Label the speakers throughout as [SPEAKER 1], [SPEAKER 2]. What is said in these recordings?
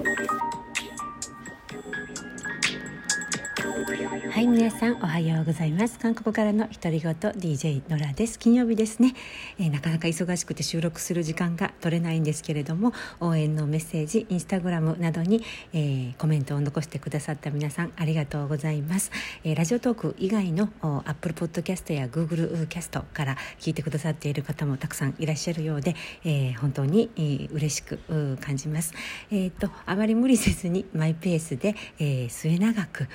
[SPEAKER 1] ん?はい皆さんおはようございます。韓国からの独り言 DJ ノラです。金曜日ですね、えー、なかなか忙しくて収録する時間が取れないんですけれども応援のメッセージインスタグラムなどに、えー、コメントを残してくださった皆さんありがとうございます、えー、ラジオトーク以外のアップルポッドキャストや Google キャストから聞いてくださっている方もたくさんいらっしゃるようで、えー、本当に、えー、嬉しく感じます。えっ、とあまり無理せずにマイペースで、えー、末永く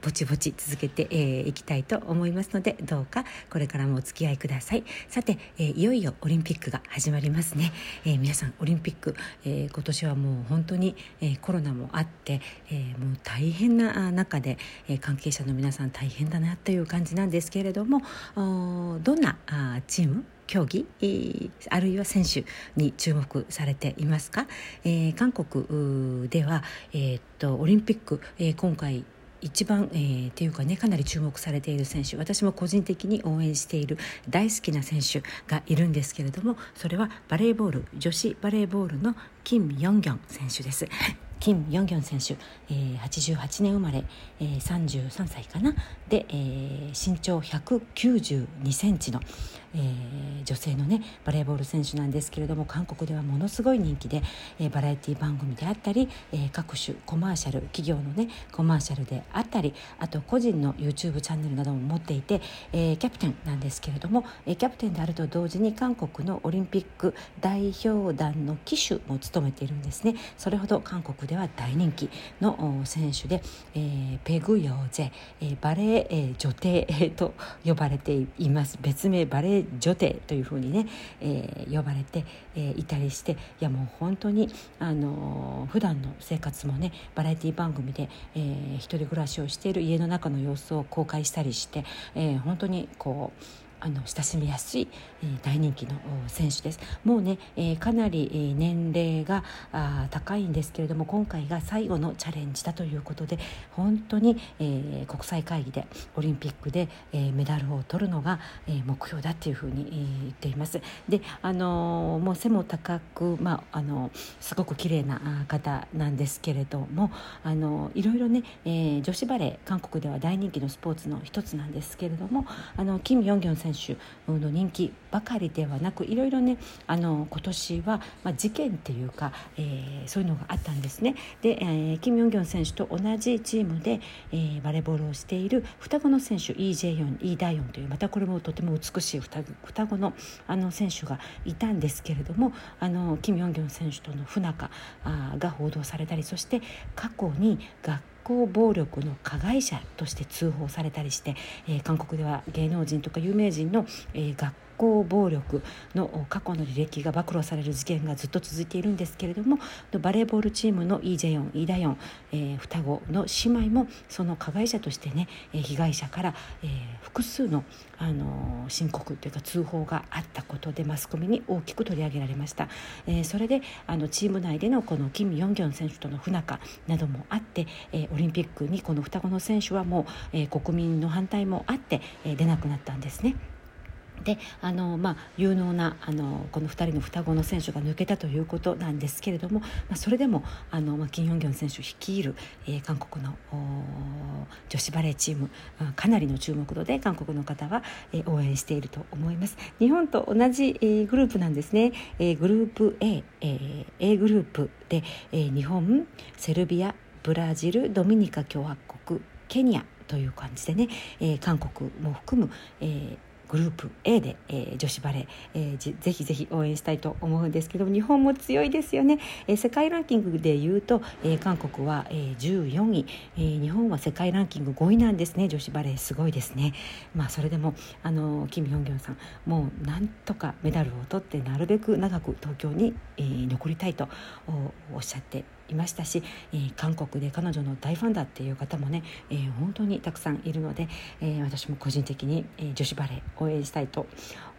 [SPEAKER 1] ぼちぼち続けてい、えー、きたいと思いますのでどうかこれからもお付き合いください。さて、えー、いよいよオリンピックが始まりますね、えー、皆さんオリンピック、えー、今年はもう本当に、えー、コロナもあって、えー、もう大変な中で、えー、関係者の皆さん大変だなという感じなんですけれどもどんなあチーム競技、あるいは選手に注目されていますか、えー、韓国では、えー、っとオリンピック、えー、今回一番、えー、っていうかねかなり注目されている選手私も個人的に応援している大好きな選手がいるんですけれどもそれはバレーボール女子バレーボールのキム・ヨンギョン選手です。キム・ヨンギョン選手、えー、88年生まれ、えー、33歳かな。で、えー、身長192センチの、えー、女性のねバレーボール選手なんですけれども韓国ではものすごい人気で、えー、バラエティ番組であったり、えー、各種コマーシャル企業のねコマーシャルであったりあと個人の YouTube チャンネルなども持っていて、えー、キャプテンなんですけれども、えー、キャプテンであると同時に韓国のオリンピック代表団の旗手も務めているんですね。それほど韓国では大人気の選手で、えー、ペグヨーゼ、えー、バレー、えー、女帝、と呼ばれています。別名バレー女帝というふうにね、えー、呼ばれて、えー、いたりしていやもう本当にあのー、普段の生活もねバラエティ番組で、えー、一人暮らしをしている家の中の様子を公開したりして、えー、本当にこうあの親しみやすい、えー、大人気の選手です。もうね、えー、かなり、年齢があ高いんですけれども今回が最後のチャレンジだということで本当に、えー、国際会議でオリンピックで、えー、メダルを取るのが、えー、目標だっていうふうに、えー、言っています。であのー、もう背も高く、まああのー、すごく綺麗な方なんですけれどもあのー、いろいろね、えー、女子バレー韓国では大人気のスポーツの一つなんですけれどもあのキム・ヨンギョン選手選手の人気ばかりではなくいろいろねあの今年は、まあ、事件っていうか、えー、そういうのがあったんですね。で、えー、キム・ヨンギョン選手と同じチームで、えー、バレーボールをしている双子の選手イ・ジェヨンイ・ダヨンというまたこれもとても美しい双子のあの選手がいたんですけれどもあのキム・ヨンギョン選手との不仲が報道されたりそして過去に学行暴力の加害者として通報されたりして、えー、韓国では芸能人とか有名人の、えー、学校暴力の過去の履歴が暴露される事件がずっと続いているんですけれどもバレーボールチームのイ・ジェヨンイ・ダヨン、えー、双子の姉妹もその加害者としてね被害者から、えー、複数の、あの申告というか通報があったことでマスコミに大きく取り上げられました、えー、それであのチーム内でのこのキム・ヨンギョン選手との不仲などもあって、えー、オリンピックにこの双子の選手はもう、えー、国民の反対もあって、えー、出なくなったんですね。であの、まあ、有能なあのこの2人の双子の選手が抜けたということなんですけれども、まあ、それでもあの、まあ、キン・ヨンギョン選手率いる、えー、韓国の女子バレーチームかなりの注目度で韓国の方は、えー、応援していると思います。日本と同じ、えー、グループなんですね、えー、グループ A、えー、A グループで、えー、日本セルビアブラジルドミニカ共和国ケニアという感じでね、えー、韓国も含む、えー、グループ A で、えー、女子バレー、えー、ぜひぜひ応援したいと思うんですけど日本も強いですよね、えー、世界ランキングでいうと、えー、韓国は、えー、14位、えー、日本は世界ランキング5位なんですね。女子バレーすごいですね。まあそれでもあのキム・ヨンギョンさんもうなんとかメダルを取ってなるべく長く東京に、えー、残りたいとおっしゃっていましたし、えー、韓国で彼女の大ファンだっていう方もね、えー、本当にたくさんいるので、えー、私も個人的に、え女子バレー応援したいと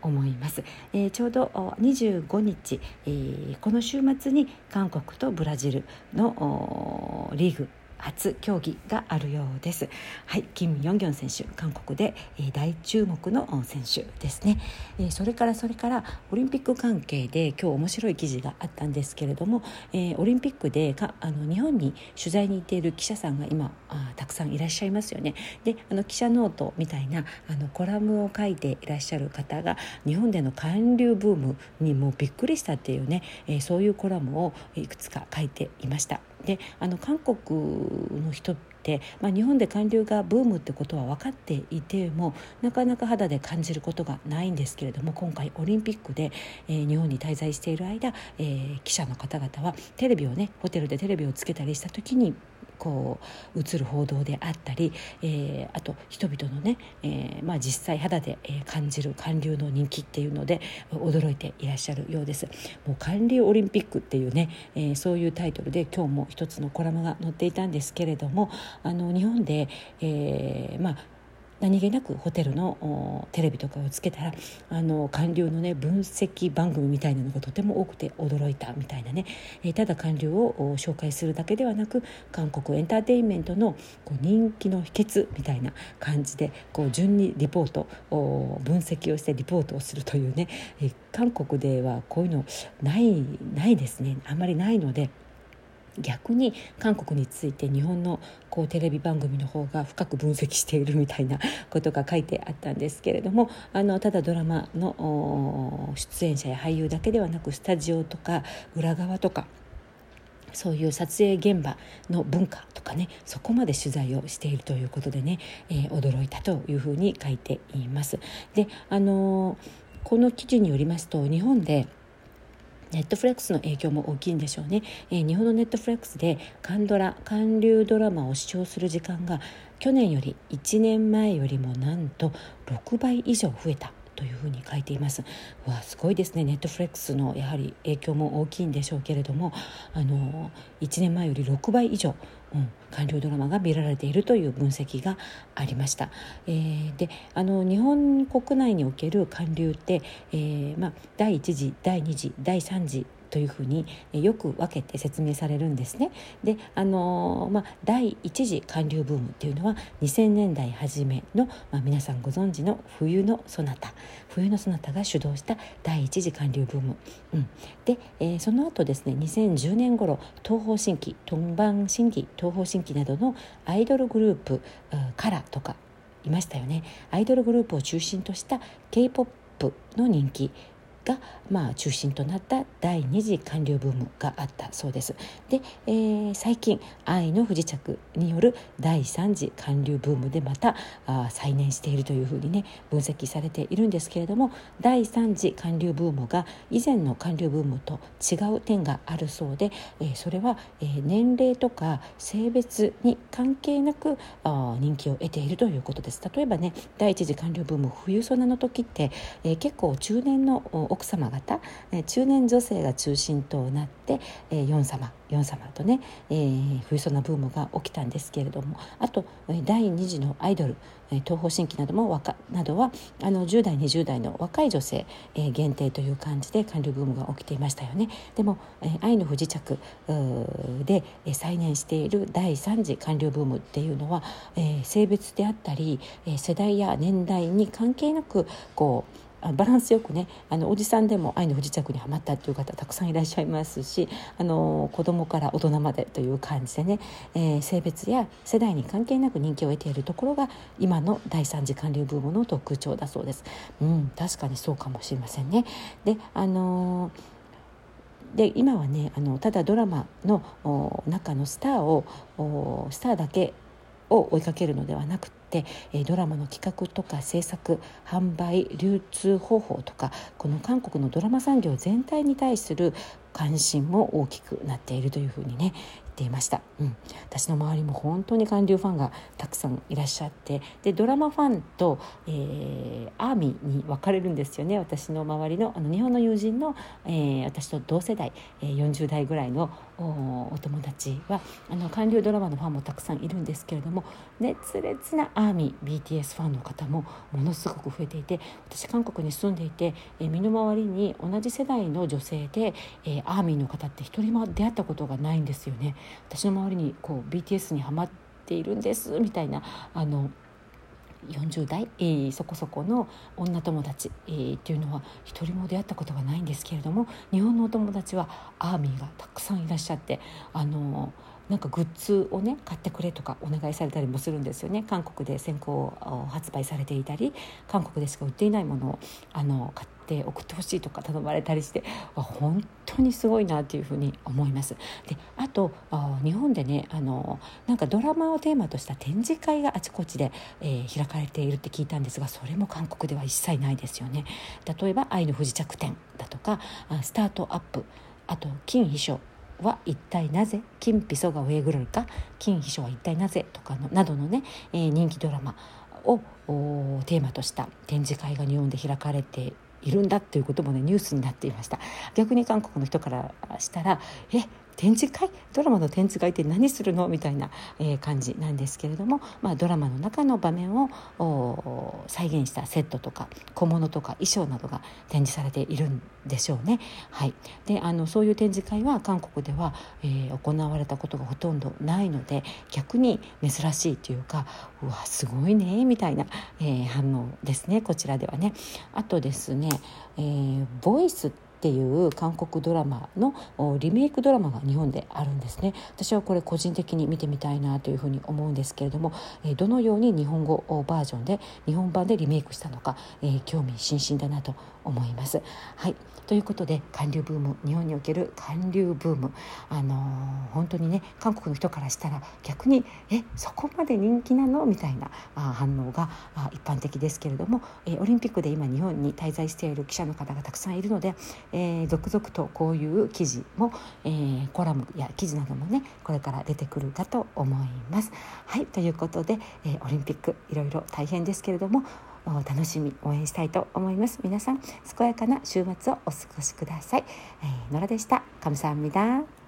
[SPEAKER 1] 思います、えちょうど25日、えこの週末に韓国とブラジルのリーグ初競技があるようです。はいキム・ヨンギョン選手韓国で、えー、大注目の選手ですね、えー、それからそれからオリンピック関係で今日面白い記事があったんですけれども、えー、オリンピックでかあの日本に取材に行っている記者さんが今あたくさんいらっしゃいますよね。であの記者ノートみたいなあのコラムを書いていらっしゃる方が日本での韓流ブームにもびっくりしたっていうね、え、そういうコラムをいくつか書いていました。であの韓国の人って、まあ、日本で韓流がブームってことは分かっていてもなかなか肌で感じることがないんですけれども今回オリンピックで、えー、日本に滞在している間、えー、記者の方々はテレビをねホテルでテレビをつけたりした時にこう映る報道であったり、えー、あと人々のね、えーまあ、実際肌で感じる韓流の人気っていうので驚いていらっしゃるようです。もう韓流オリンピックっていうね、えー、そういうタイトルで今日も一つのコラムが載っていたんですけれどもあの日本で、えーまあ何気なくホテルのテレビとかをつけたらあの韓流のね分析番組みたいなのがとても多くて驚いたみたいなね、え、ただ韓流を紹介するだけではなく韓国エンターテインメントのこう人気の秘訣みたいな感じでこう順にリポート分析をしてリポートをするというね、え、韓国ではこういうのないないですねあんまりないので。逆に韓国について日本のこうテレビ番組の方が深く分析しているみたいなことが書いてあったんですけれどもあのただドラマの出演者や俳優だけではなくスタジオとか裏側とかそういう撮影現場の文化とかねそこまで取材をしているということでね、えー、驚いたというふうに書いています。であのこの記事によりますと日本でネットフレックスの影響も大きいんでしょうね、えー、日本のネットフレックスで韓ドラ韓流ドラマを視聴する時間が去年より1年前よりもなんと6倍以上増えた。というふうに書いています。わすごいですね。ネットフレックスのやはり影響も大きいんでしょうけれどもあの1年前より6倍以上、うん、官僚ドラマが見られているという分析がありました、えー、であの日本国内における韓流って、えーまあ、第1次第2次第3次というふうによく分けて説明されるんですね。であの、まあ、第一次韓流ブームっていうのは2000年代初めの、まあ、皆さんご存知の冬のそなた冬のそなたが主導した第一次韓流ブーム。うん、で、えー、その後ですね2010年頃東方神起東番神起東方神起などのアイドルグループカラとかいましたよねアイドルグループを中心とした k p o p の人気が、まあ、中心となった第2次韓流ブームがあったそうです。で、えー、最近「愛の不時着」による第3次韓流ブームでまたあ再燃しているというふうにね分析されているんですけれども第3次韓流ブームが以前の韓流ブームと違う点があるそうで、えー、それは、えー、年齢とか性別に関係なくあ人気を得ているということです。例えばね第1次韓流ブーム冬ソナの時って、えー、結構中年の奥様方、え中年女性が中心となって、えヨン様ヨン様とね、えー、冬ソナブームが起きたんですけれどもあと、え第2次のアイドル、え東方神起なども若などはあの10代20代の若い女性、えー、限定という感じで韓流ブームが起きていましたよね。でも、えー、愛の不時着で、えー、再燃している第3次韓流ブームっていうのは、えー、性別であったり、えー、世代や年代に関係なくこうバランスよくねあのおじさんでも愛の不時着にはまったっていう方たくさんいらっしゃいますしあの子供から大人までという感じでね、えー、性別や世代に関係なく人気を得ているところが今の第三次韓流ブームの特徴だそうです。うん、確かにそうかもしれませんね。であので今はねあのただドラマの中のスターをスターだけを追いかけるのではなくて、えドラマの企画とか制作販売流通方法とかこの韓国のドラマ産業全体に対する関心も大きくなっているというふうにね言っていました、うん、私の周りも本当に韓流ファンがたくさんいらっしゃってでドラマファンと、えー、アーミーに分かれるんですよね私の周りのあの日本の友人の、えー、私と同世代、えー、40代ぐらいのお友達はあの韓流ドラマのファンもたくさんいるんですけれども熱烈なアーミー BTS ファンの方もものすごく増えていて私韓国に住んでいて、え身の回りに同じ世代の女性で、えアーミーの方って一人も出会ったことがないんですよね。私の周りにこう BTS にハマっているんですみたいなあの40代、えー、そこそこの女友達、えー、っていうのは一人も出会ったことがないんですけれども日本のお友達はアーミーがたくさんいらっしゃってあのなんかグッズをね買ってくれとかお願いされたりもするんですよね。韓国で先行発売されていたり韓国でしか売っていないものをあの買って送ってほしいとか頼まれたりして本当にすごいなっていうふうに思います。であと日本でねあのなんかドラマをテーマとした展示会があちこちで、えー、開かれているって聞いたんですがそれも韓国では一切ないですよね。例えば「愛の不時着展」だとか「スタートアップ」あと「金秘書」は一体なぜ金ピソが上ぐるか金秘書は一体なぜとかのなどのね、えー、人気ドラマをテーマとした展示会が日本で開かれているんだということもねニュースになっていました。逆に韓国の人からしたらえ展示会？ドラマの展示会って何するの？みたいな、えー、感じなんですけれども、まあ、ドラマの中の場面を再現したセットとか小物とか衣装などが展示されているんでしょうね。はい、であのそういう展示会は韓国では、えー、行われたことがほとんどないので逆に珍しいというかうわすごいねみたいな、えー、反応ですねこちらではね。あとですね、えー、ボイスっていう韓国ドラマのリメイクドラマが日本であるんですね。私はこれ個人的に見てみたいなというふうに思うんですけれどもどのように日本語バージョンで日本版でリメイクしたのか、えー、興味津々だなと思います。はい。ということで韓流ブーム日本における韓流ブーム。あのー、本当にね韓国の人からしたら逆にえそこまで人気なの？みたいなあ反応があ一般的ですけれども、えー、オリンピックで今日本に滞在している記者の方がたくさんいるので、えー、続々とこういう記事も、えー、コラムや記事などもねこれから出てくるかと思います。はいということで、えー、オリンピックいろいろ大変ですけれども楽しみ応援したいと思います皆さん健やかな週末をお過ごしください、えー、野良でした감사합니다